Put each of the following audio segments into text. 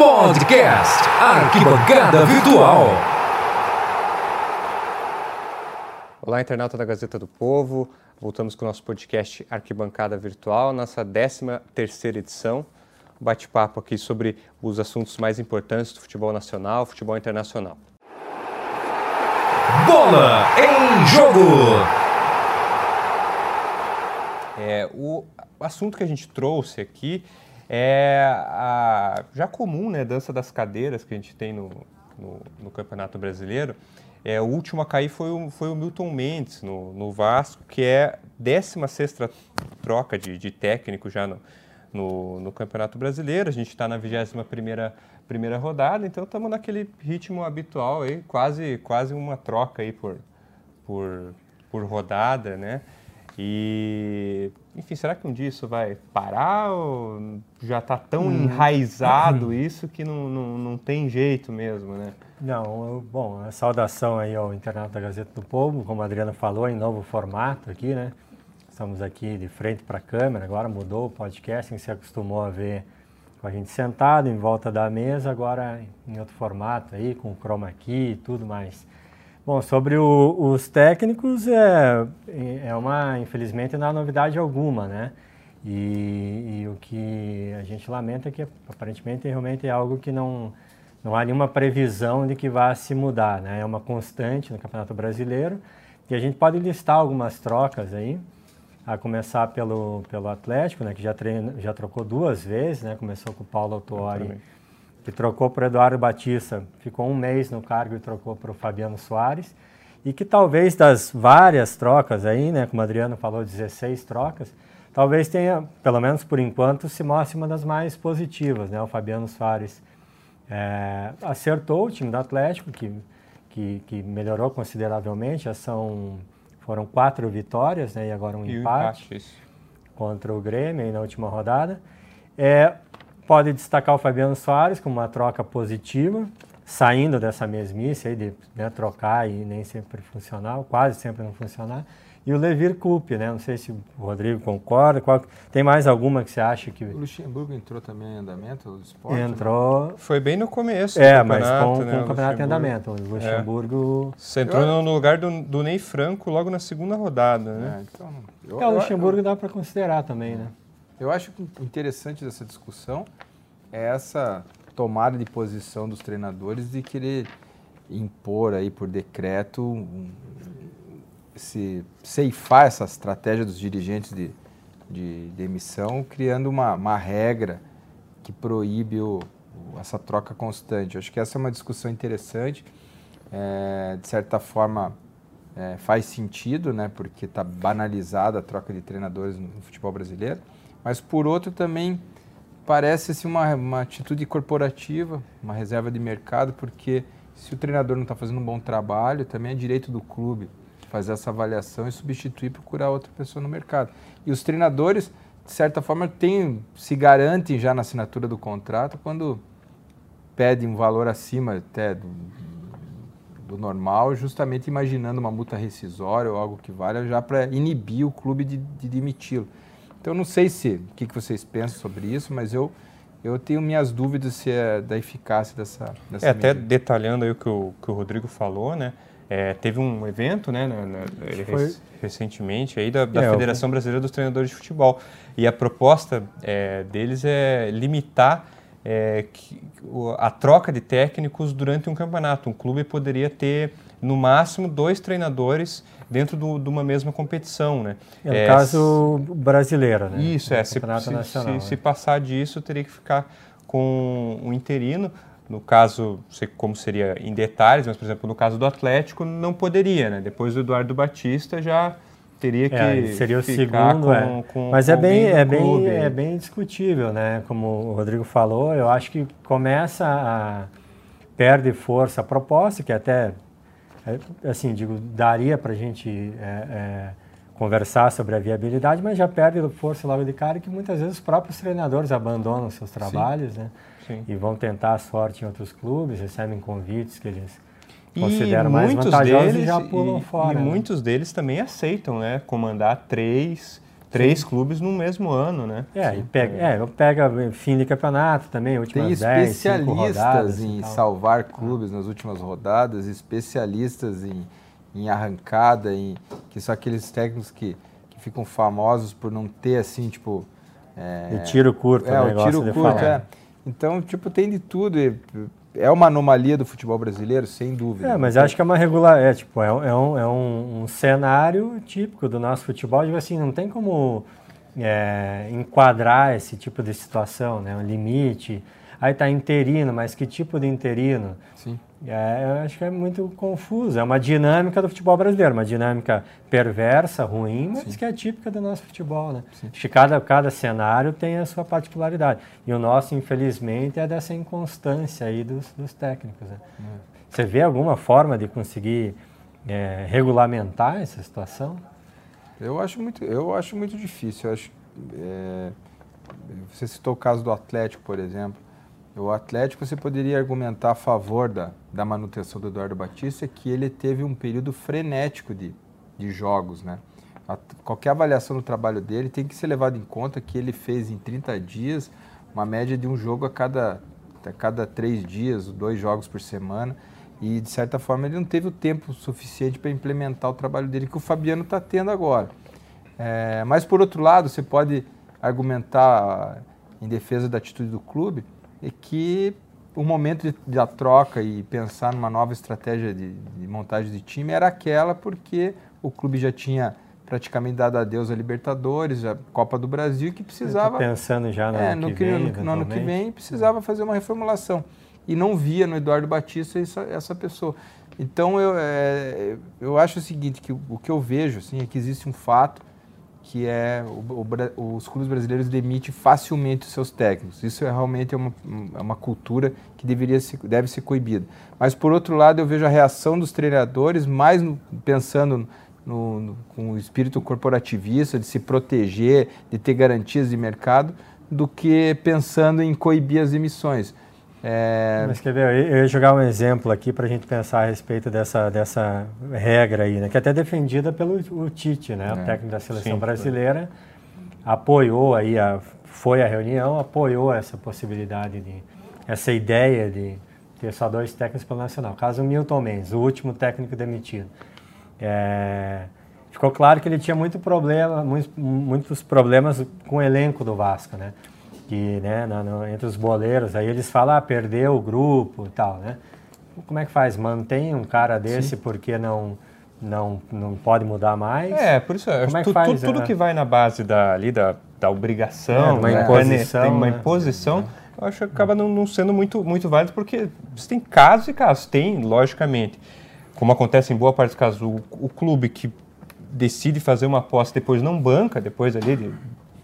Podcast Arquibancada Virtual. Olá, internauta da Gazeta do Povo. Voltamos com o nosso podcast Arquibancada Virtual, nossa 13 terceira edição. Bate-papo aqui sobre os assuntos mais importantes do futebol nacional, futebol internacional. Bola em jogo! É, o assunto que a gente trouxe aqui é a já comum, né, dança das cadeiras que a gente tem no, no, no Campeonato Brasileiro. É, o último a cair foi o, foi o Milton Mendes no, no Vasco, que é 16 troca de, de técnico já no, no, no, Campeonato Brasileiro. A gente está na 21 primeira, rodada, então estamos naquele ritmo habitual aí, quase, quase uma troca aí por, por, por rodada, né? E, enfim, será que um dia isso vai parar ou já está tão hum. enraizado isso que não, não, não tem jeito mesmo, né? Não, bom, a saudação aí ao Internato da Gazeta do Povo, como a Adriana falou, em novo formato aqui, né? Estamos aqui de frente para a câmera, agora mudou o podcast, quem se acostumou a ver com a gente sentado em volta da mesa, agora em outro formato aí, com chroma key e tudo mais. Bom, sobre o, os técnicos, é, é uma, infelizmente, não há novidade alguma, né? E, e, o que a gente lamenta é que, aparentemente, realmente é algo que não, não há nenhuma previsão de que vá se mudar, né? É uma constante no Campeonato Brasileiro e a gente pode listar algumas trocas aí, a começar pelo, pelo Atlético, né? Que já, já trocou duas vezes, né? Começou com o Paulo Autuori que trocou para o Eduardo Batista, ficou um mês no cargo e trocou para o Fabiano Soares, e que talvez das várias trocas aí, né, como o Adriano falou, 16 trocas, talvez tenha, pelo menos por enquanto, se mostre uma das mais positivas, né, o Fabiano Soares é, acertou o time do Atlético, que, que, que, melhorou consideravelmente, já são, foram quatro vitórias, né, e agora um e empate, empate contra o Grêmio na última rodada. É, pode destacar o Fabiano Soares como uma troca positiva, saindo dessa mesmice aí de né, trocar e nem sempre funcionar, quase sempre não funcionar. E o Levir Coupe, né? Não sei se o Rodrigo concorda. Qual, tem mais alguma que você acha que. O Luxemburgo entrou também em andamento do esporte? Né? Entrou. Né? Foi bem no começo. É, mas com, né, com o campeonato em andamento. O Luxemburgo. É. Você entrou eu... no lugar do, do Ney Franco logo na segunda rodada, né? É, então, eu, é, o Luxemburgo eu, dá para considerar também, né? Eu acho interessante dessa discussão é essa tomada de posição dos treinadores de querer impor aí por decreto se ceifar essa estratégia dos dirigentes de, de, de emissão, criando uma, uma regra que proíbe o, essa troca constante. Acho que essa é uma discussão interessante. É, de certa forma, é, faz sentido, né, porque está banalizada a troca de treinadores no futebol brasileiro. Mas, por outro, também parece assim, uma, uma atitude corporativa, uma reserva de mercado, porque se o treinador não está fazendo um bom trabalho, também é direito do clube fazer essa avaliação e substituir e procurar outra pessoa no mercado. E os treinadores, de certa forma, têm, se garantem já na assinatura do contrato quando pedem um valor acima até do, do normal, justamente imaginando uma multa rescisória ou algo que valha já para inibir o clube de, de demiti-lo. Então, não sei se o que, que vocês pensam sobre isso, mas eu, eu tenho minhas dúvidas se é da eficácia dessa, dessa é, Até detalhando aí o que o, que o Rodrigo falou, né? É, teve um evento, né, na, na, Foi... recentemente aí da, da é, Federação eu... Brasileira dos Treinadores de Futebol e a proposta é, deles é limitar é, que, a troca de técnicos durante um campeonato. Um clube poderia ter no máximo dois treinadores dentro do, de uma mesma competição, né? É, no é, caso brasileiro, né? Isso, é. Se, nacional, se, né? se, passar disso, teria que ficar com um interino. No caso, sei como seria em detalhes, mas, por exemplo, no caso do Atlético, não poderia, né? Depois do Eduardo Batista já teria que é, seria o segundo, com, é. Com, mas é bem é bem é bem discutível, né? Como o Rodrigo falou, eu acho que começa a perde força a proposta, que até é, assim, digo, daria para a gente é, é, conversar sobre a viabilidade, mas já perde força logo de cara que muitas vezes os próprios treinadores abandonam seus trabalhos, Sim. né? Sim. E vão tentar a sorte em outros clubes, recebem convites que eles consideram mais vantajosos deles, e já pulam e, fora. E né? muitos deles também aceitam, né? Comandar três três clubes no mesmo ano, né? É, e pega, é, pega fim de campeonato também, últimas Tem 10, 5 especialistas em salvar clubes nas últimas rodadas, especialistas em, em arrancada, em, que são aqueles técnicos que, que ficam famosos por não ter assim, tipo. É, E tiro curto, é, o o negócio tiro de curto, falar. é. Então, tipo, tem de tudo. e É uma anomalia do futebol brasileiro, sem dúvida. É, mas acho que é uma regular, é tipo, é, um- é um, é um, um cenário típico do nosso futebol, tipo assim, não tem como é, enquadrar esse tipo de situação, né, um limite. Aí tá interino, mas que tipo de interino? Sim. É, eu acho que é muito confuso. É uma dinâmica do futebol brasileiro, uma dinâmica perversa, ruim, mas que é típica do nosso futebol, né? Acho que cada, cada cenário tem a sua particularidade. E o nosso, infelizmente, é dessa inconstância aí dos, dos técnicos. Né? Você vê alguma forma de conseguir é, regulamentar essa situação? Eu acho muito, eu acho muito difícil. Eu acho, é, você citou o caso do Atlético, por exemplo. O Atlético, você poderia argumentar a favor da, da manutenção do Eduardo Batista, que ele teve um período frenético de, de jogos, né? A- qualquer avaliação do trabalho dele tem que ser levado em conta que ele fez em 30 dias uma média de um jogo a cada, a cada três dias, dois jogos por semana. E, de certa forma, ele não teve o tempo suficiente para implementar o trabalho dele que o Fabiano está tendo agora. É, mas, por outro lado, você pode argumentar em defesa da atitude do clube é que o momento de, da troca e pensar numa nova estratégia de, de montagem de time era aquela porque o clube já tinha praticamente dado adeus à Libertadores, à Copa do Brasil, que precisava Pensando já no é, ano no, que que, vem, no- no ano que vem precisava fazer uma reformulação. E não via no Eduardo Batista essa, essa pessoa. Então eu, é, eu acho o seguinte, que o, o que eu vejo assim, é que existe um fato que é o- o os clubes brasileiros demitem facilmente os seus técnicos. Isso é realmente é uma, é uma cultura que deveria deve ser coibida. Mas por outro lado eu vejo a reação dos treinadores mais no- pensando no, no- com o espírito corporativista de se proteger, de ter garantias de mercado, do que pensando em coibir as emissões. É, Mas quer ver, eu ia jogar um exemplo aqui para a gente pensar a respeito dessa, dessa regra aí, né? Que é até defendida pelo o Tite, né? O É, técnico da seleção sim, foi. brasileira apoiou aí, a, foi à reunião, apoiou essa possibilidade de, essa ideia de ter só dois técnicos pelo Nacional. Caso Milton Mendes, o último técnico demitido. É, ficou claro que ele tinha muito problema, muitos, muitos problemas com o elenco do Vasco, né? Que, né, na- no- entre os boleiros, aí eles falam, ah, perdeu o grupo e tal, né? Como é que faz? Mantém um cara desse porque não, não, não pode mudar mais? É, por isso, eu Como é que tu- faz, tu- tudo né? que vai na base da, ali da, da obrigação, É, uma né, imposição, tem uma né? imposição, eu acho que acaba não, não sendo muito, muito válido, porque você tem casos e casos, tem, logicamente, como acontece em boa parte dos casos, o, o clube que decide fazer uma aposta depois não banca, depois ali de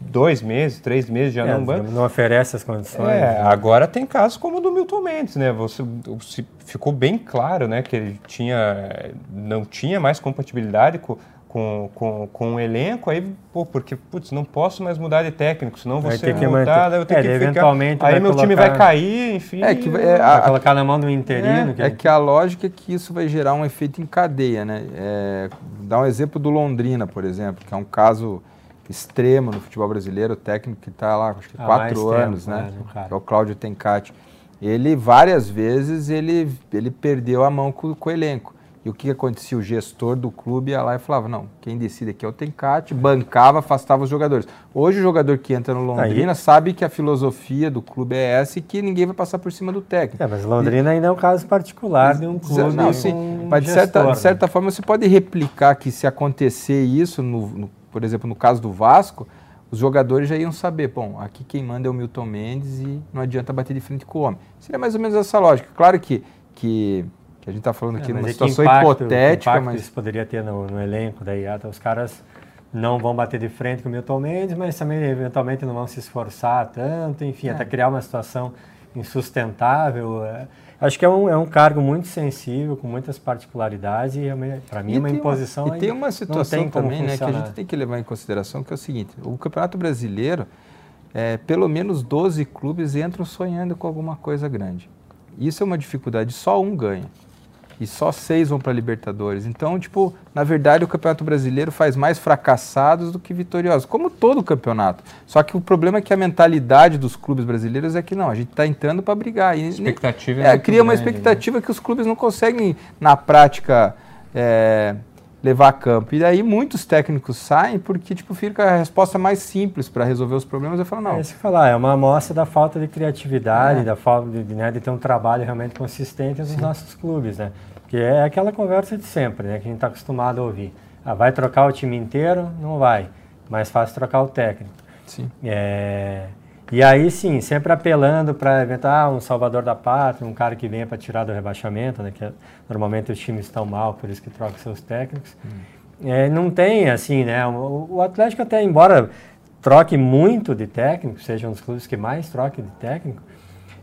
dois meses, três meses já É, não banca, não oferece as condições. é, né? agora tem casos como o do Milton Mendes, né? Você, se- ficou bem claro, né, que ele tinha, não tinha mais compatibilidade com, com, com, com o elenco, aí, pô, porque, putz, não posso mais mudar de técnico, senão Vai você ter que mudar, eu tenho É, que ficar, eventualmente aí vai meu time colocar- vai cair, enfim. É que é, Vai a- colocar na mão do interino. É, é que a lógica é que isso vai gerar um efeito em cadeia, né? É, dá um exemplo do Londrina, por exemplo, que é um caso extremo no futebol brasileiro, o técnico que está lá, acho que Há quatro anos, tempo, né? né, é o Cláudio Tencati. Ele, várias vezes, ele, ele perdeu a mão com, com o elenco. E o que acontecia? O gestor do clube ia lá e falava, não, quem decide aqui é o Tencati, bancava, afastava os jogadores. Hoje o jogador que entra no Londrina sabe que a filosofia do clube é essa e que ninguém vai passar por cima do técnico. É, mas Londrina ainda é um caso particular de um clube Não, sim, mas de certa, né? de certa forma você pode replicar que se acontecer isso, no, no- por exemplo, no caso do Vasco, os jogadores já iam saber, bom, aqui quem manda é o Milton Mendes e não adianta bater de frente com o homem. Seria mais ou menos essa lógica. Claro que, que, que a gente está falando aqui É, numa é situação impacto- que hipotética, mas isso poderia ter no, no elenco daí. ah, Os caras não vão bater de frente com o Milton Mendes, mas também eventualmente não vão se esforçar tanto, enfim, É. até criar uma situação insustentável. é. Acho que é um, é um cargo muito sensível, com muitas particularidades e para mim é uma imposição e aí tem uma situação tem também né, que a gente tem que levar em consideração, que é o seguinte, o Campeonato Brasileiro, é, pelo menos 12 clubes entram sonhando com alguma coisa grande. Isso é uma dificuldade, só um ganha. E só seis vão para Libertadores. Então, tipo, na verdade o Campeonato Brasileiro faz mais fracassados do que vitoriosos, como todo o campeonato. Só que o problema é que a mentalidade dos clubes brasileiros é que não, a gente está entrando para brigar. E, expectativa é, é cria uma grande, né? expectativa que os clubes não conseguem, na prática, é, levar a campo. E daí muitos técnicos saem porque tipo, fica a resposta mais simples para resolver os problemas. Eu falo, não. É isso que falar, é uma amostra da falta de criatividade, É. da falta de, né, de ter um trabalho realmente consistente nos nossos clubes, né? Que é aquela conversa de sempre, né? Que a gente está acostumado a ouvir. Ah, vai trocar o time inteiro? Não vai. Mais fácil trocar o técnico. Sim. É, e aí sim, sempre apelando para inventar um salvador da pátria, um cara que venha para tirar do rebaixamento, né? Que é- normalmente os times estão mal, por isso que trocam seus técnicos. É, não tem assim, né? O, o Atlético até embora troque muito de técnico, seja um dos clubes que mais troque de técnico,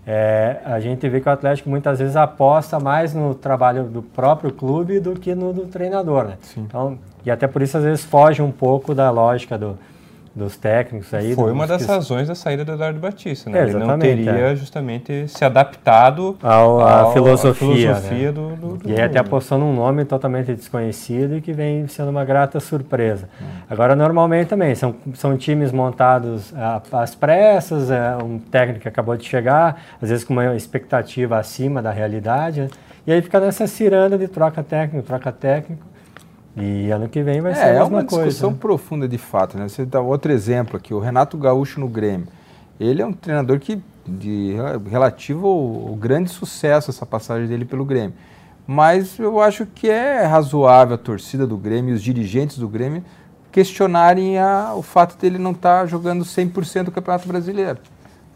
é, a gente vê que o Atlético muitas vezes aposta mais no trabalho do próprio clube do que no do treinador, né? Então, e até por isso às vezes foge um pouco da lógica do, dos técnicos aí. Foi uma das que- razões da saída do Eduardo Batista, né? É, Ele não teria é. justamente se adaptado Ao- à filosofia, à filosofia né? do, do, do E aí até apostou num nome totalmente desconhecido e que vem sendo uma grata surpresa. Hum. Agora, normalmente também, são, são times montados às pressas, é, um técnico que acabou de chegar, às vezes com uma expectativa acima da realidade, né? e aí fica nessa ciranda de troca técnico, troca técnico, e ano que vem vai ser É, a é mesma uma coisa. discussão né? profunda de fato. Né? Você dá outro exemplo aqui, o Renato Gaúcho no Grêmio. Ele é um treinador que, de relativo ao, ao grande sucesso, essa passagem dele pelo Grêmio. Mas eu acho que é razoável a torcida do Grêmio e os dirigentes do Grêmio questionarem a- o fato dele não estar jogando 100% do Campeonato Brasileiro.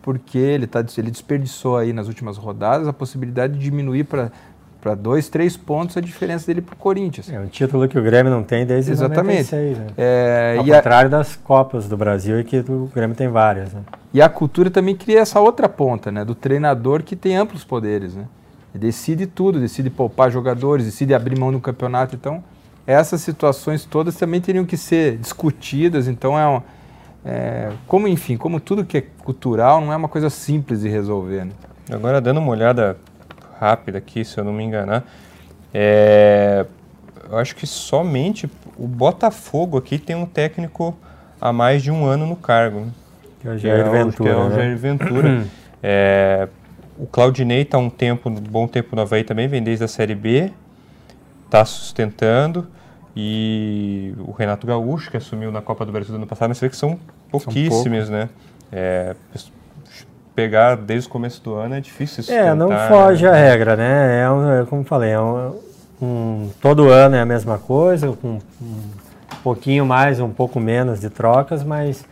Porque ele, tá, ele desperdiçou aí nas últimas rodadas a possibilidade de diminuir para dois, três pontos a diferença dele para o Corinthians. É um título que o Grêmio não tem desde Exatamente. 96, né? É, Ao e a- contrário das Copas do Brasil, e que o Grêmio tem várias, né? E a cultura também cria essa outra ponta, né? Do treinador que tem amplos poderes, né? Ele decide tudo, decide poupar jogadores, decide abrir mão do campeonato. Então, essas situações todas também teriam que ser discutidas. Então, é, um, é como enfim, como tudo que é cultural, não é uma coisa simples de resolver, né? Agora, dando uma olhada rápida aqui, se eu não me enganar, é, eu acho que somente o Botafogo aqui tem um técnico há mais de um ano no cargo. né? Que é o Jair é o- Ventura, que é o né? Jair Ventura. É, o Claudinei está um tempo, um bom tempo no Havaí também, vem desde a Série B, está sustentando. E o Renato Gaúcho, que assumiu na Copa do Brasil do ano passado, mas você vê que são pouquíssimos, né? É, pegar desde o começo do ano é difícil É, não sustentar, foge né? a regra, né? É, um, é como falei, é um, um- todo ano é a mesma coisa, com um pouquinho mais, um pouco menos de trocas, mas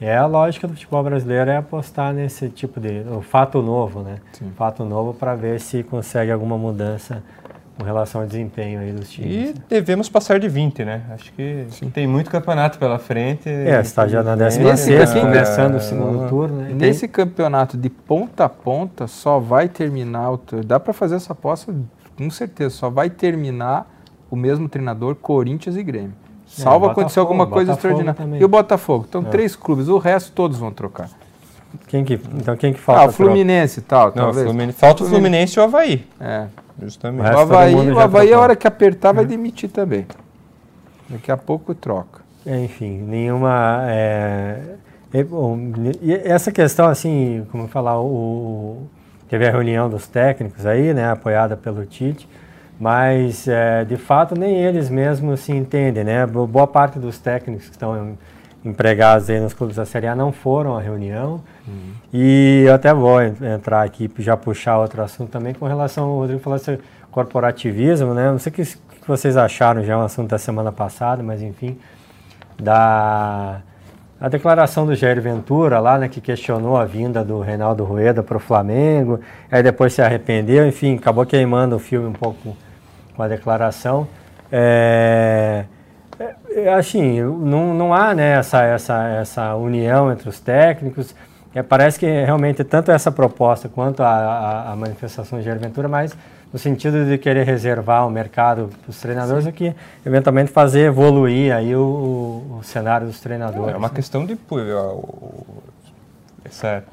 é a lógica do futebol brasileiro é apostar nesse tipo de o fato novo, né? Sim. Fato novo para ver se consegue alguma mudança com relação ao desempenho aí dos times. E devemos passar de 20, né? Acho que tem muito campeonato pela frente. É, está já na Infelizmente, 16 né? começando o É, segundo turno, né? Nesse campeonato de ponta a ponta, só vai terminar. O, dá para fazer essa aposta com certeza. Só vai terminar o mesmo treinador Corinthians e Grêmio. Salvo É, acontecer alguma coisa Botafogo extraordinária. também. E o Botafogo? Então, É. três clubes. O resto todos vão trocar. Quem que, então quem que falta? Ah, o? Fluminense e tal, Não, talvez. Fluminense, falta o Fluminense e o Havaí. É. Justamente. O Havaí, o Havaí a hora que apertar, vai demitir também. Daqui a pouco troca. Enfim, nenhuma. É, é, bom, e essa questão, assim, como falar, o, teve a reunião dos técnicos aí, né, apoiada pelo Tite, mas é, de fato nem eles mesmos se entendem, né? Bo- Boa parte dos técnicos que estão empregados aí nos clubes da Série A não foram à reunião. E eu até vou en- entrar aqui já puxar outro assunto também com relação ao Rodrigo falou assim, corporativismo, né? Não sei o que, que vocês acharam já é um assunto da semana passada, mas enfim, da a declaração do Jair Ventura lá, né, que questionou a vinda do Reinaldo Rueda para o Flamengo, aí depois se arrependeu, enfim, acabou queimando o filme um pouco com a declaração. É, assim, não, não há né, essa, essa, essa união entre os técnicos. É, parece que realmente tanto essa proposta quanto a, a, a manifestação de Jair Ventura, mas no sentido de querer reservar o mercado para os treinadores, é que eventualmente fazer evoluir aí o, o, cenário dos treinadores. É uma né? questão de essa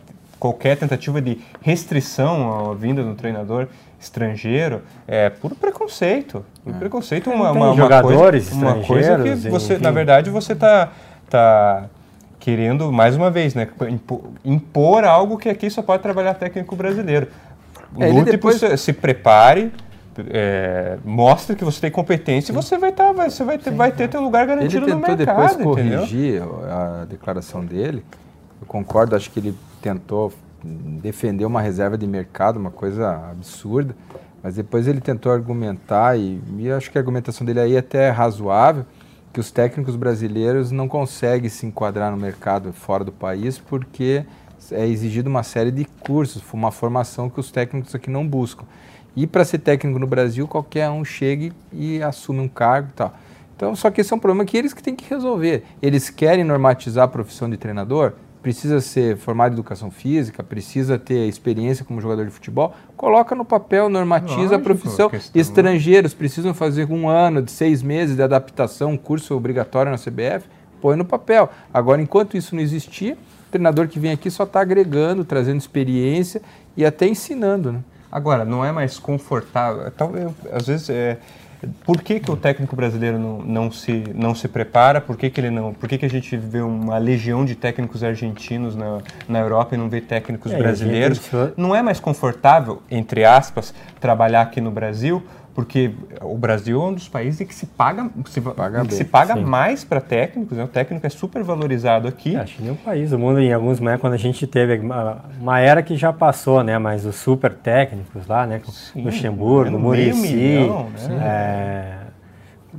qualquer tentativa de restrição à vinda do treinador estrangeiro é puro preconceito. Puro preconceito, uma, Tem uma, uma jogadores coisa, uma coisa que você, enfim. na verdade, você está tá querendo, mais uma vez, né, impo- impor algo que aqui só pode trabalhar técnico brasileiro. É, ele Lute depois- por se, se prepare, é, mostre que você tem competência e você vai, tá, vai, você vai ter, vai ter teu lugar Ele garantido no tentou mercado, depois entendeu? corrigir a declaração dele. Eu concordo, acho que ele tentou defender uma reserva de mercado, uma coisa absurda, mas depois ele tentou argumentar, e, e acho que a argumentação dele aí até é razoável, que os técnicos brasileiros não conseguem se enquadrar no mercado fora do país porque é exigido uma série de cursos, uma formação que os técnicos aqui não buscam. E para ser técnico no Brasil, qualquer um chega e assume um cargo e tal. Então, só que esse é um problema que eles que têm que resolver. Eles querem normatizar a profissão de treinador, precisa ser formado em educação física, precisa ter experiência como jogador de futebol, coloca no papel, normatiza Lógico, a profissão. questão- Estrangeiros precisam fazer um ano, de seis meses de adaptação, um curso obrigatório na CBF, põe no papel. Agora, enquanto isso não existir, o treinador que vem aqui só está agregando, trazendo experiência e até ensinando, né? Agora, não é mais confortável. Talvez, às vezes, é, por que, que o técnico brasileiro não, não, se, não se prepara? Por que, que ele não? Por que, que a gente vê uma legião de técnicos argentinos na, na Europa e não vê técnicos É, brasileiros? gente- Não é mais confortável, entre aspas, trabalhar aqui no Brasil? Porque o Brasil é um dos países que se paga, se, Paga que bem, se paga sim. mais para técnicos. Né? O técnico é super valorizado aqui. É, acho que nenhum país do mundo, em alguns momentos, quando a gente teve uma, uma era que já passou, né? Mas os super técnicos lá, né? Sim, Luxemburgo, meio Murici, né? é,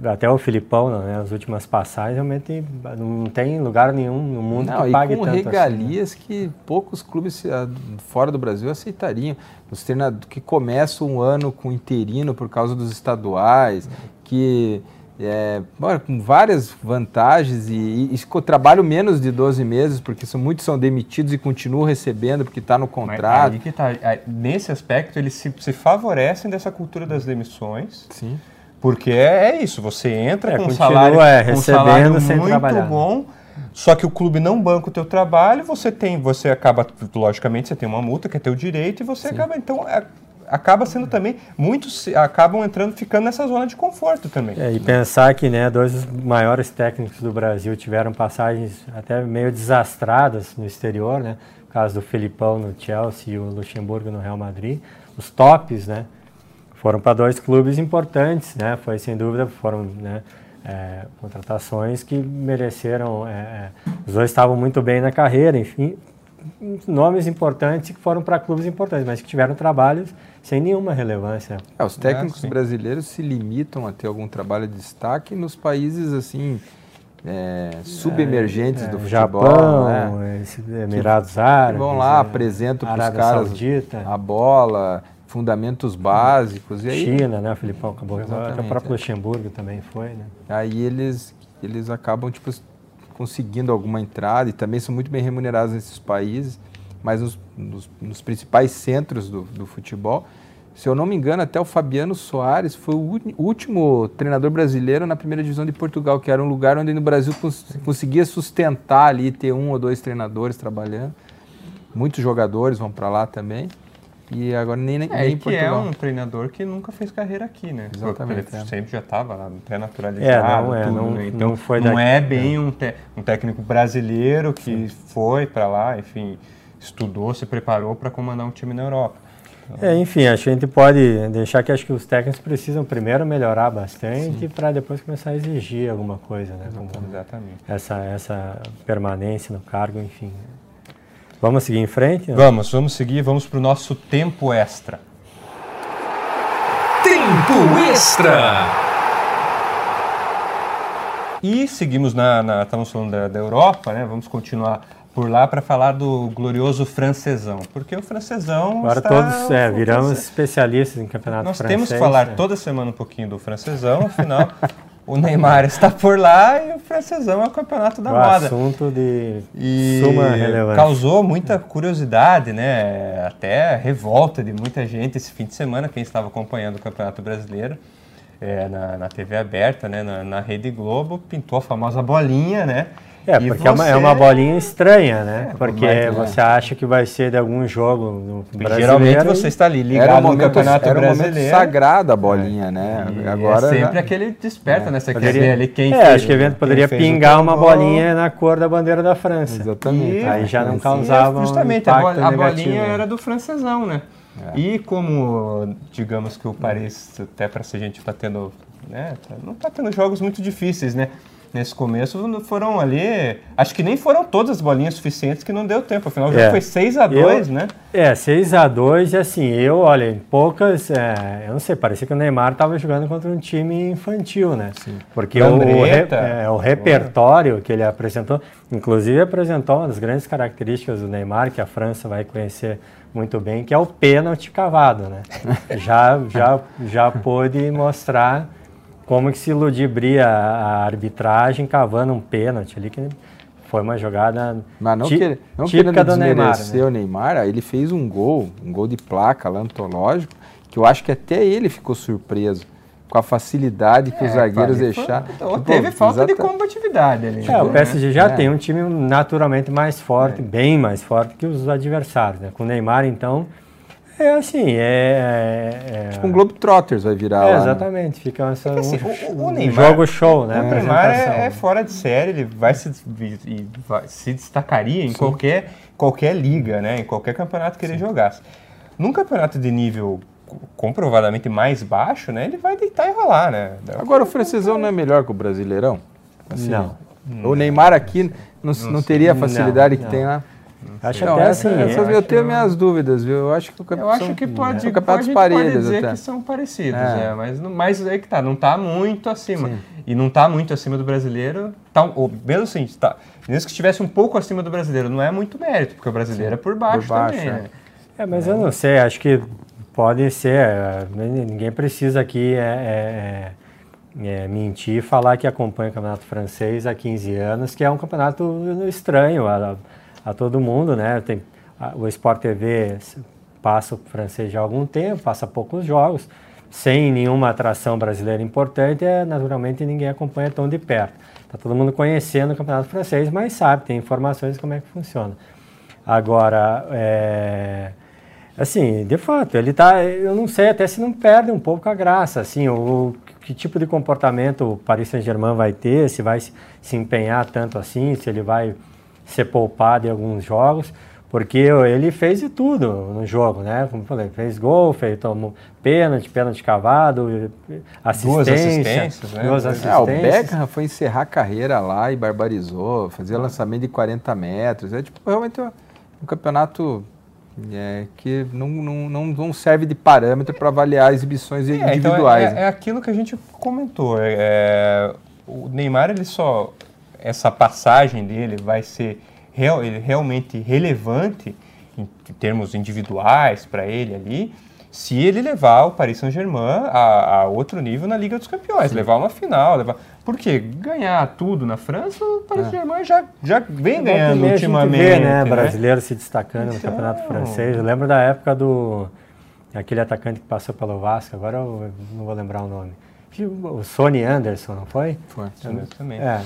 até o Filipão, né? As últimas passagens, realmente não tem lugar nenhum no mundo Não, que e pague com tanto assim, né? regalias que poucos clubes ah, fora do Brasil aceitariam. Os treinadores que começam um ano com interino por causa dos estaduais, que é, com várias vantagens e, e, e trabalham menos de 12 meses, porque são, muitos são demitidos e continuam recebendo porque está no Mas contrato. aí que tá. Aí, Nesse aspecto, eles se, se favorecem dessa cultura das demissões. Sim. Porque é, é isso, você entra É, com continua, salário, é, com um recebendo salário sem muito trabalhar. bom, só que o clube não banca o teu trabalho, você tem, você acaba, logicamente, você tem uma multa que é teu direito e você acaba, então, é- acaba sendo também, muitos acabam entrando, ficando nessa zona de conforto também. É, e pensar que né, dois dos maiores técnicos do Brasil tiveram passagens até meio desastradas no exterior, né? O caso do Felipão no Chelsea e o Luxemburgo no Real Madrid. Os tops, né? Foram para dois clubes importantes, né? Foi sem dúvida, foram né, é, contratações que mereceram. é, é, os dois estavam muito bem na carreira, enfim, nomes importantes que foram para clubes importantes, mas que tiveram trabalhos sem nenhuma relevância. É, os técnicos sim. brasileiros se limitam a ter algum trabalho de destaque nos países assim é, subemergentes É, do futebol. Japão, né? Emirados Que Árabes. vão lá, é, apresentam para os caras Saudita, a bola, fundamentos básicos. E aí, China, né? Filipão acabou. Até o próprio é. Luxemburgo também foi, né? aí eles, eles acabam tipo, conseguindo alguma entrada e também são muito bem remunerados nesses países, mas nos, nos- nos principais centros do, do futebol. Se eu não me engano, até o Fabiano Soares foi o último treinador brasileiro na primeira divisão de Portugal, que era um lugar onde no Brasil cons- conseguia sustentar ali, ter um ou dois treinadores trabalhando. Muitos jogadores vão para lá também. E agora nem, nem, É, nem em que é um treinador que nunca fez carreira aqui, né? Exatamente, Porque é. Ele sempre já estava lá, pré-naturalizado, É, não é, tudo, não- né? Então, não foi não daqui, é bem um, te- um técnico brasileiro que foi para lá, enfim, estudou, se preparou para comandar um time na Europa. É, enfim, acho que a gente pode deixar que acho que os técnicos precisam primeiro melhorar bastante para depois começar a exigir alguma coisa, né? Como Exatamente. essa, essa permanência no cargo, enfim. Vamos seguir em frente? Vamos, vamos seguir, vamos para o nosso tempo extra. Tempo Extra. E seguimos na, na estamos falando da, da Europa, né? Vamos continuar por lá para falar do glorioso francesão, porque o francesão Agora está- todos é, viramos francês- especialistas em campeonato Nós francês. temos que falar né? toda semana um pouquinho do francesão, afinal o Neymar está por lá e o francesão é o campeonato da O moda. assunto de E suma relevância. causou muita curiosidade, né? Até revolta de muita gente esse fim de semana, quem estava acompanhando o Campeonato Brasileiro é, na, na TV aberta, né? Na, na Rede Globo, pintou a famosa bolinha, né? É, E porque é, uma, é você- uma bolinha estranha, né? É, porque mas- você acha que vai ser de algum jogo no brasileiro. geralmente e- você está ali Era ligado um no momento, Campeonato era um momento Brasileiro. sagrado a bolinha, né? E Agora é sempre já- aquele desperta, né? Você quer ver Poderia, ali quem é, fez acho que o evento poderia pingar uma bolinha na cor da bandeira da França. Exatamente. E- Aí já não E causava um justamente bol- a negativo, bolinha né? era do francesão, né? E como, digamos que o Paris, até para se a gente tá tendo, né, tá- não tá tendo jogos muito difíceis, né? Nesse começo não foram ali, acho que nem foram todas as bolinhas suficientes que não deu tempo. Afinal, o jogo É. foi 6 a 2 Eu- né? É, 6x2 e assim, eu, olha, em poucas, é, eu não sei, parecia que o Neymar estava jogando contra um time infantil, né? Sim. Porque o, o, re- é, o repertório que ele apresentou, inclusive apresentou uma das grandes características do Neymar, que a França vai conhecer muito bem, que é o pênalti cavado, né? já, já, já pôde mostrar como que se ludibria a arbitragem cavando um pênalti ali, que foi uma jogada Mas não, quer, não típica querendo do Neymar. desmerecer né? o Neymar, ele fez um gol, um gol de placa lá, antológico, que eu acho que até ele ficou surpreso com a facilidade que os zagueiros É, deixaram. Ou Tipo, teve falta de exata- combatividade ali. É, o né? PSG já É. tem um time naturalmente mais forte, bem mais forte que os adversários. Né? Com o Neymar, então, é assim, é... é- Tipo um Globetrotters vai virar é, lá. né? exatamente, fica essa, um, assim, o- o- o um Neymar- jogo show, né? O Neymar é, é fora de série, ele vai se, vai- se destacaria em qualquer, qualquer liga, né? em qualquer campeonato que ele jogasse. Num campeonato de nível comprovadamente mais baixo, né? ele vai deitar e rolar. Né? Agora o francesão não é melhor que o brasileirão? Assim, Não. O Neymar aqui não, não teria a facilidade Não, que não. tem lá. Acho Não, até essa- assim... essas é- eu tenho minhas dúvidas, viu? Eu acho que o Eu campeonato acho que pode, são pode, pode dizer até. que são parecidos, É. é, mas, mas é que tá, não tá muito acima. E não tá muito acima do brasileiro, tá, ou, mesmo assim, tá, mesmo que estivesse um pouco acima do brasileiro, não é muito mérito, porque o brasileiro é por baixo, Por baixo, também, é. né? É, mas eu não sei, acho que pode ser. é, Ninguém precisa aqui é, é, é, mentir e falar que acompanha o campeonato francês há 15 anos, que é um campeonato estranho a, a todo mundo, né? Tem, a- o Sport TV passa o francês já há algum tempo, passa poucos jogos, sem nenhuma atração brasileira importante, é, naturalmente ninguém acompanha tão de perto. Está todo mundo conhecendo o campeonato francês, mas sabe, tem informações de como é que funciona. Agora, é, assim, de fato, ele tá, eu não sei até se não perde um pouco a graça, assim, o, que tipo de comportamento o Paris Saint-Germain vai ter, se vai se empenhar tanto assim, se ele vai ser poupado em alguns jogos, porque ele fez de tudo no jogo, né? Como eu falei, fez gol, fez tomou pênalti, pênalti cavado, assistência, assistências, né? duas É, o assistências. Beckham foi encerrar a carreira lá e barbarizou, fazia lançamento de 40 metros. É tipo realmente um, um campeonato é, que não, não, não, serve de parâmetro para avaliar exibições É, então é- individuais. é, né? é aquilo que a gente comentou. é- é, o Neymar, ele só. Essa passagem dele vai ser real- realmente relevante em termos individuais para ele ali, se ele levar o Paris Saint-Germain a, a outro nível na Liga dos Campeões, levar uma final. Levar... Porque ganhar tudo na França, o Paris Saint-Germain já, já vem e ganhando ultimamente. vê, né, né? brasileiro se destacando no Então- campeonato francês. Eu lembro da época do aquele atacante que passou pelo Vasco, agora eu não vou lembrar o nome. O Sony Anderson, não foi? Foi. Também. É.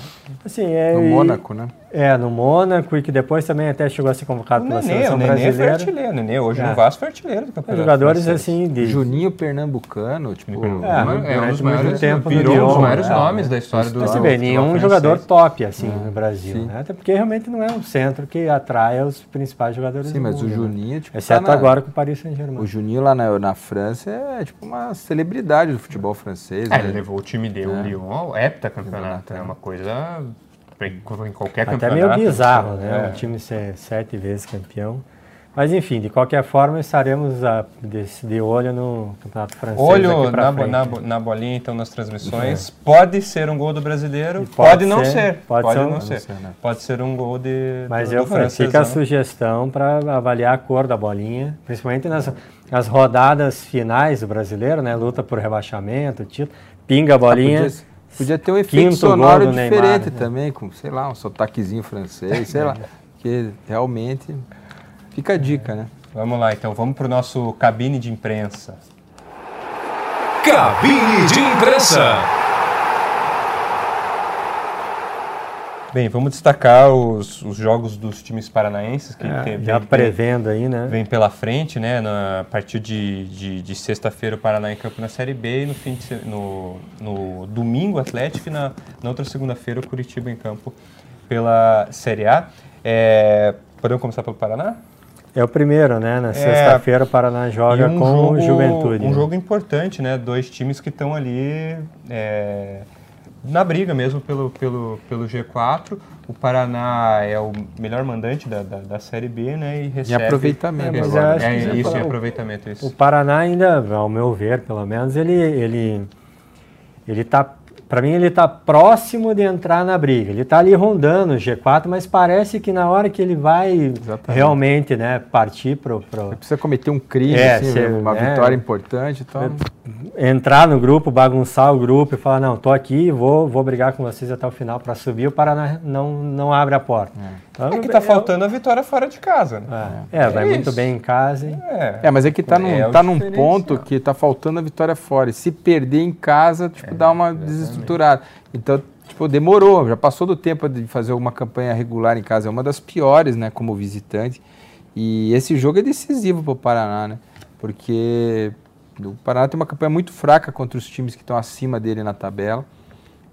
Assim, é, No e- Mônaco, né? É, no Mônaco e que depois também até chegou a ser convocado O pela Nenê, seleção o Nenê foi brasileira. artilheiro. O Nenê hoje É. no Vasco foi artilheiro do campeonato. Jogadores francês. assim de Juninho Pernambucano, tipo. É, é, um durante dos muito maiores, tempo virou um dos Lyon, maiores né? nomes da história do Mas você do vê, futebol nenhum francês. jogador top assim no Brasil, sim. né? Até porque realmente não é um centro que atrai os principais jogadores Sim, do mas mundo, o né? Juninho, tipo, Exceto tá na- agora com o Paris Saint-Germain. O Juninho lá na, na França é tipo uma celebridade do futebol francês. É, né? ele levou o time dele, o Lyon, ao heptacampeonato. É uma coisa em qualquer Até campeonato. meio bizarro, né? É. Um time ser sete vezes campeão. Mas enfim, de qualquer forma, estaremos ah, de, de olho no Campeonato Francês. Olho na, na, na bolinha, então, nas transmissões. Pode ser um gol do brasileiro, pode, pode não ser, ser. pode Pode, ser um- não ser. ser, né? Pode ser um gol de. Mas do, eu do falei, fica a francesão. sugestão para avaliar a cor da bolinha, principalmente nas, nas rodadas finais do brasileiro, né? Luta por rebaixamento, título. Pinga a bolinha. Podia, podia ter um efeito sonoro diferente Neymar, né? também, com, sei lá, um sotaquezinho francês, sei lá. Porque realmente fica a dica, né? Vamos lá, então. Vamos pro nosso cabine de imprensa. Cabine de imprensa. Bem, vamos destacar os, os jogos dos times paranaenses que É, tem, já vem- prevendo aí, né? vem pela frente, né? Na, a partir de, de, de sexta-feira o Paraná em campo na Série B e no, fim de no, no domingo Atlético e na, na outra segunda-feira o Curitiba em campo pela Série A. É, podemos começar pelo Paraná? É o primeiro, né? Na sexta-feira o Paraná joga um com jogo, o Juventude. Um jogo importante, né? Dois times que estão ali é, na briga mesmo pelo, pelo, pelo G4. O Paraná é o melhor mandante da, da, da Série B, né? E recebe... aproveitamento É, agora. É, que você isso, em aproveitamento, isso. O Paraná ainda, ao meu ver, pelo menos, ele ele ele tá para mim ele está próximo de entrar na briga. Ele está ali rondando o G4, mas parece que na hora que ele vai Exatamente. realmente, né, partir pro, pro Precisa cometer um crime, É, assim, cê- uma é. vitória importante. Então, entrar no grupo, bagunçar o grupo e falar não, tô aqui, vou vou brigar com vocês até o final para subir. O Paraná não não abre a porta. Então, É que tá faltando a vitória fora de casa, né? É, é, vai É muito isso. bem em casa. É, É, mas é que tá num, É o tá num ponto que tá faltando a vitória fora. E se perder em casa, tipo, dá uma desestruturada. Então, tipo, demorou, já passou do tempo de fazer uma campanha regular em casa. É uma das piores, né, como visitante. E esse jogo é decisivo pro Paraná, né? Porque o Paraná tem uma campanha muito fraca contra os times que estão acima dele na tabela.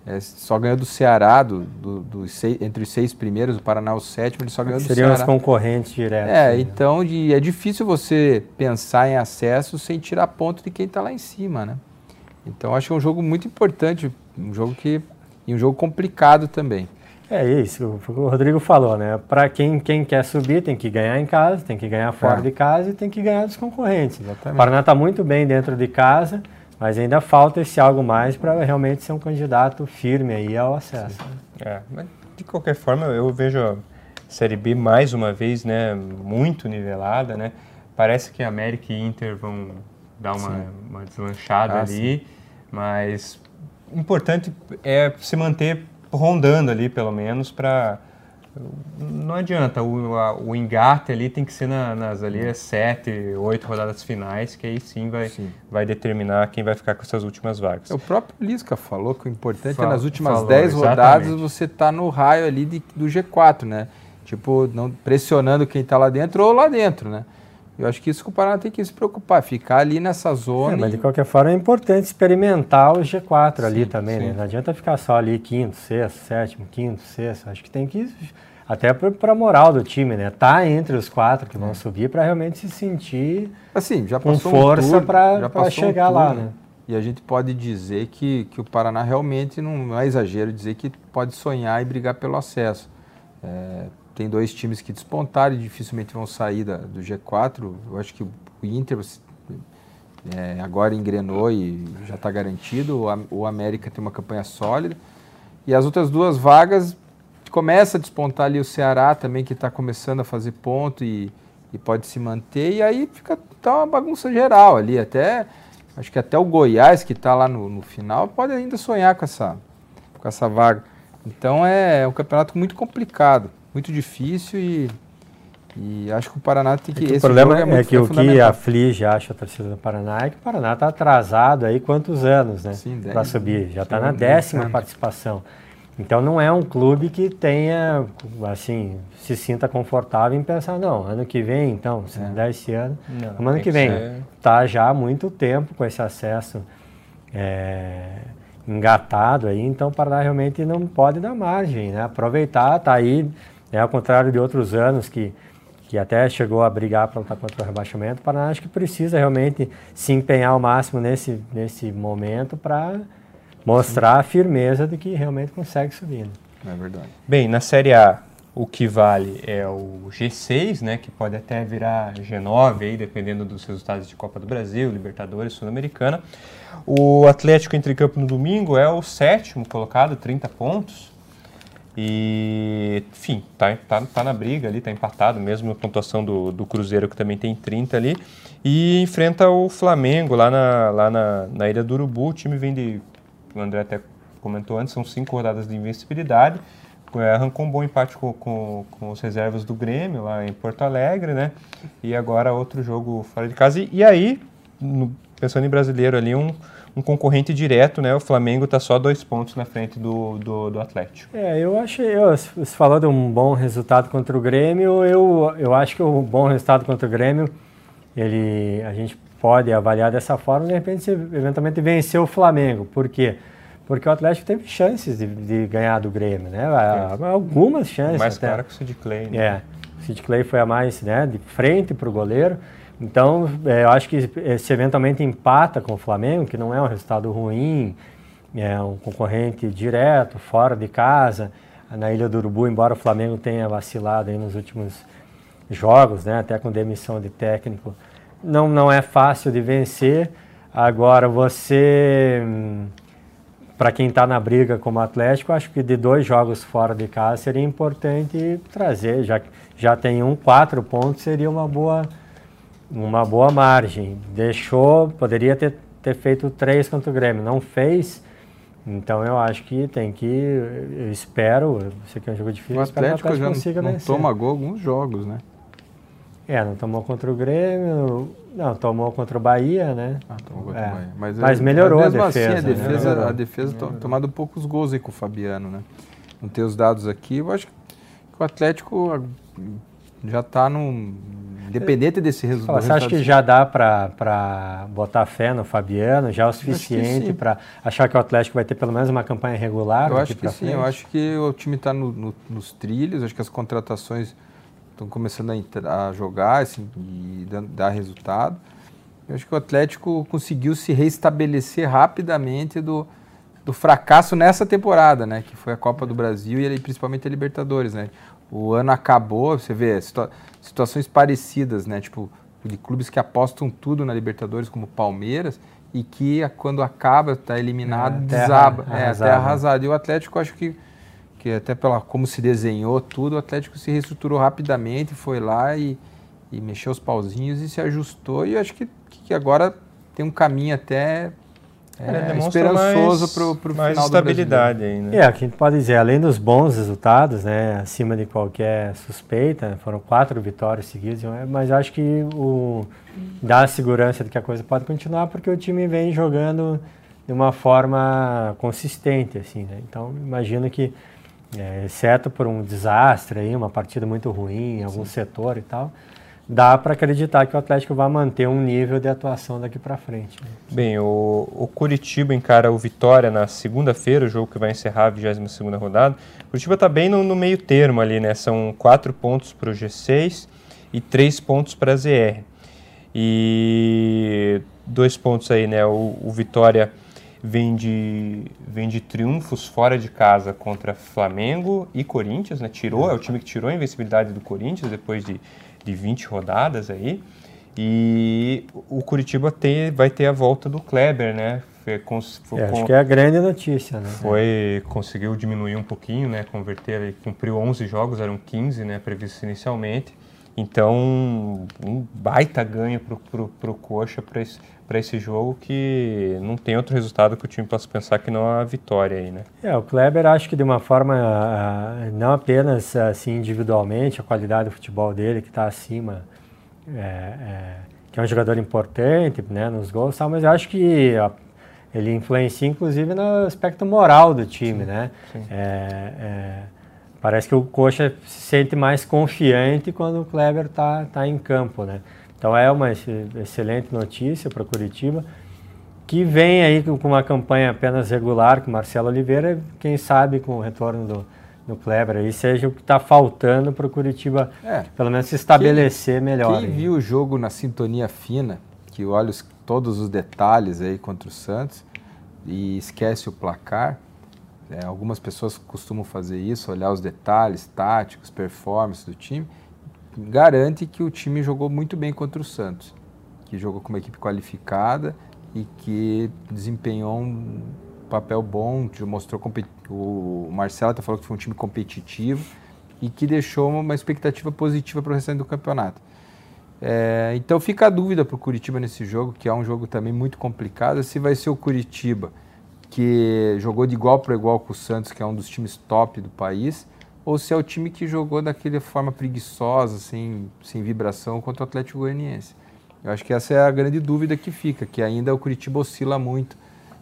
É, só ganhou do Ceará, do, do- dos seis- entre os seis primeiros, o Paraná o sétimo, ele só ganhou do Seriam os Ceará. concorrentes diretos. É, né? então de- é difícil você pensar em acesso sem tirar ponto de quem está lá em cima, né? Então acho que é um jogo muito importante, um jogo que e um jogo complicado também. É isso, o o Rodrigo falou, né? Para quem, quem quer subir, tem que ganhar em casa, tem que ganhar fora É. de casa e tem que ganhar dos concorrentes. Exatamente. O Paraná está muito bem dentro de casa, mas ainda falta esse algo mais para realmente ser um candidato firme aí ao acesso. É, mas de qualquer forma, eu vejo a Série B mais uma vez, né, muito nivelada, né? Parece que América e Inter vão dar uma, uma deslanchada Ah, ali, mas importante é se manter rondando ali, pelo menos, para não adianta, o, a- o engate ali tem que ser na- nas ali as sete, oito rodadas finais, que aí sim vai, Sim. vai determinar quem vai ficar com essas últimas vagas. O próprio Lisca falou que o importante é nas últimas falou, 10 rodadas exatamente. você tá no raio ali de- do G4, né? Tipo, não pressionando quem está lá dentro ou lá dentro, né? Eu acho que isso que o Paraná tem que se preocupar, ficar ali nessa É, zona. mas de qualquer forma é importante experimentar o G4 ali Sim, também, sim. né? Não adianta ficar só ali quinto, sexto, sétimo, quinto, sexto. Acho que tem que até para a moral do time, né? Tá entre os quatro que vão É. subir para realmente se sentir Assim, já com passou força um pra passou um chegar lá, né? E a gente pode dizer que, que o Paraná realmente não é exagero dizer que pode sonhar e brigar pelo acesso. É, tem dois times que despontaram e dificilmente vão sair da- do G4. Eu acho que o Inter é, agora engrenou e já está garantido. O, o América tem uma campanha sólida. E as outras duas vagas começa a despontar ali o Ceará também, que está começando a fazer ponto e, e pode se manter. E aí fica tá uma bagunça geral ali. Até acho que até o Goiás, que está lá no, no final, pode ainda sonhar com essa, com essa vaga. Então é um campeonato muito complicado, muito difícil e, e acho que o Paraná tem que. É que o esse problema jogo é, muito- que o que aflige, acho, a torcida do Paraná é que o Paraná está atrasado aí quantos anos, né? Para subir. Já está na décima anos. participação. Então não é um clube que tenha, assim, se sinta confortável em pensar, não, ano que vem, então, se É. não der esse ano, Não, no ano que que vem. ser- Está já há muito tempo com esse acesso é, engatado aí, então o Paraná realmente não pode dar margem, né? Aproveitar, tá aí, né, ao contrário de outros anos que, que até chegou a brigar para lutar contra o rebaixamento, o Paraná acho que precisa realmente se empenhar ao máximo nesse, nesse momento para mostrar a firmeza de que realmente consegue subir. né? É verdade. Bem, na Série A, o que vale é o G6, né, que pode até virar G9, aí, dependendo dos resultados de Copa do Brasil, Libertadores, Sul-Americana. O Atlético entre campo no domingo é o sétimo colocado, 30 pontos. E, enfim, tá, tá, tá na briga ali, tá empatado, mesmo a pontuação do, do Cruzeiro, que também tem 30 ali. E enfrenta o Flamengo lá na, lá na, na Ilha do Urubu. O time vem de, o André até comentou antes, são cinco rodadas de invencibilidade. É, arrancou um bom empate com, com, com os reservas do Grêmio lá em Porto Alegre, né? E agora outro jogo fora de casa. E, e aí, no- pensando em brasileiro ali, um, um concorrente direto, né? O Flamengo está só dois pontos na frente do, do, do Atlético. É, eu achei, eu, você falou de um bom resultado contra o Grêmio, eu, eu acho que o bom resultado contra o Grêmio, ele, a gente pode avaliar dessa forma, de repente, eventualmente vencer o Flamengo. Por quê? Porque o Atlético teve chances de, de ganhar do Grêmio, né? Algumas chances. Mais até. clara que o Sid Clay. Né? É, o Sid Clay foi a mais, né, de frente para o goleiro. Então, é, eu acho que se eventualmente empata com o Flamengo, que não é um resultado ruim, é um concorrente direto, fora de casa, na Ilha do Urubu, embora o Flamengo tenha vacilado nos últimos jogos, né, até com demissão de técnico, não, não é fácil de vencer. Agora, você, para quem está na briga como Atlético, acho que de dois jogos fora de casa seria importante trazer, já já tem um, quatro pontos seria uma boa uma boa margem. Deixou, poderia ter, ter feito três contra o Grêmio, não fez. Então eu acho que tem que, eu espero, sei que é um jogo difícil, o Atlético, o Atlético já consiga não, não toma gol alguns jogos, né? É, não tomou contra o Grêmio, não, tomou contra o Bahia, né? Ah, tomou contra é. o Bahia. Mas, Mas melhorou a defesa. Assim, a defesa, né? a defesa tomado poucos gols aí com o Fabiano, né? Não ter os dados aqui, eu acho que o Atlético já está num Independente desse resultado. Você acha que já dá para botar fé no Fabiano, já é o suficiente para achar que o Atlético vai ter pelo menos uma campanha regular? Eu acho que sim, eu acho que o time está no, no, nos trilhos, acho que as contratações estão começando a, a jogar assim, e dar, resultado. Eu acho que o Atlético conseguiu se restabelecer rapidamente do, do fracasso nessa temporada, né? Que foi a Copa do Brasil e principalmente a Libertadores, né? O ano acabou, você vê situações parecidas, né? Tipo, de clubes que apostam tudo na Libertadores, como Palmeiras, e que quando acaba, está eliminado, é, desaba. É, até arrasado. E o Atlético, acho que, que até pela como se desenhou tudo, o Atlético se reestruturou rapidamente, foi lá e, e mexeu os pauzinhos e se ajustou. E acho que, que agora tem um caminho até é, esperançoso para o final mais estabilidade do aí, né? É, o que a gente pode dizer, além dos bons resultados, né, acima de qualquer suspeita, foram quatro vitórias seguidas, mas acho que o dá a segurança de que a coisa pode continuar porque o time vem jogando de uma forma consistente, assim, né? Então, imagino que, é, exceto por um desastre aí, uma partida muito ruim em algum Sim. setor e tal, dá para acreditar que o Atlético vai manter um nível de atuação daqui para frente. Né? Bem, o, o, Curitiba encara o Vitória na segunda-feira, o jogo que vai encerrar a 22 rodada. O Curitiba está bem no, no, meio termo ali, né? São quatro pontos para o G6 e três pontos para a ZR. E dois pontos aí, né? O, o Vitória vem de, vem de triunfos fora de casa contra Flamengo e Corinthians, né? Tirou, é o time que tirou a invencibilidade do Corinthians depois de de 20 rodadas aí. E o Curitiba tem, vai ter a volta do Kleber, né? Foi, foi, é, acho que é a grande notícia, né? Foi, conseguiu diminuir um pouquinho, né? Converter, ele cumpriu 11 jogos, eram 15, né? Previstos inicialmente. Então, um baita ganho pro, pro, pro Coxa para esse, esse jogo que não tem outro resultado que o time possa pensar que não a vitória aí, né? É, o Kleber acho que de uma forma, ah, não apenas assim individualmente, a qualidade do futebol dele que está acima, é, é, que é um jogador importante, né, nos gols, tal, mas eu acho que ele influencia inclusive no aspecto moral do time, sim, né? Sim. É, é Parece que o Coxa se sente mais confiante quando o Kleber está tá em campo, né? Então é uma excelente notícia para o Curitiba, que vem aí com uma campanha apenas regular com Marcelo Oliveira, quem sabe com o retorno do, do Kleber aí seja o que está faltando para o Curitiba, é, pelo menos se estabelecer quem, melhor. Quem aí. viu o jogo na sintonia fina, que olha os, todos os detalhes aí contra o Santos e esquece o placar, é, algumas pessoas costumam fazer isso, olhar os detalhes táticos, performance do time. Garante que o time jogou muito bem contra o Santos, que jogou com uma equipe qualificada e que desempenhou um papel bom, mostrou o Marcelo até falou que foi um time competitivo e que deixou uma expectativa positiva para o restante do campeonato. É, então fica a dúvida para o Curitiba nesse jogo, que é um jogo também muito complicado, se vai ser o Curitiba que jogou de igual para igual com o Santos, que é um dos times top do país, ou se é o time que jogou daquela forma preguiçosa, sem, sem vibração, contra o Atlético Goianiense. Eu acho que essa é a grande dúvida que fica, que ainda o Curitiba oscila muito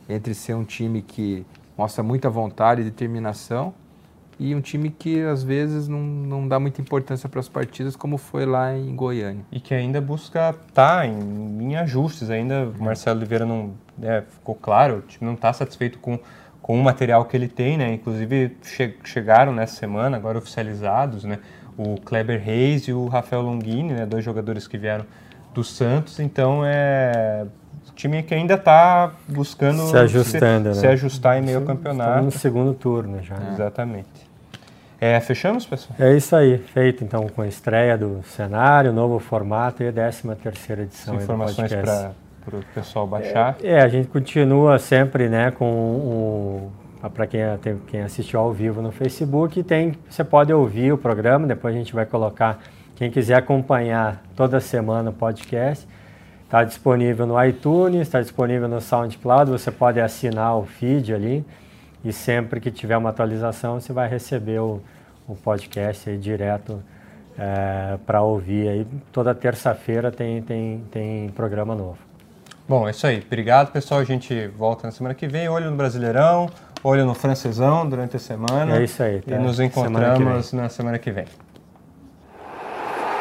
entre ser um time que mostra muita vontade e determinação e um time que às vezes não, não dá muita importância para as partidas, como foi lá em Goiânia. E que ainda busca tá em, em ajustes, ainda o Marcelo Oliveira não é, ficou claro, o time não está satisfeito com, com o material que ele tem, né? Inclusive che chegaram nessa semana, agora oficializados, né? O Kleber Reis e o Rafael Longini, né? Dois jogadores que vieram do Santos, então é time que ainda está buscando se, ajustando, se, né? se ajustar em meio ao campeonato. no segundo turno já. É. Exatamente. É, fechamos, pessoal? É isso aí, feito então com a estreia do cenário, novo formato e a 13 terceira edição. As informações para o pessoal baixar. É, é, a gente continua sempre né, com o para quem, quem assistiu ao vivo no Facebook, tem, você pode ouvir o programa, depois a gente vai colocar, quem quiser acompanhar toda semana o podcast, Está disponível no iTunes, está disponível no SoundCloud, você pode assinar o feed ali e sempre que tiver uma atualização você vai receber o, o podcast aí direto é, para ouvir. Aí, toda terça-feira tem, tem, tem programa novo. Bom, é isso aí. Obrigado, pessoal. A gente volta na semana que vem. Olho no Brasileirão, olho no Francesão durante a semana. É isso aí. Tá? E nos encontramos semana na semana que vem.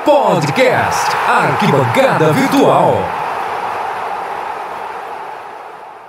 Podcast Arquibancada Virtual.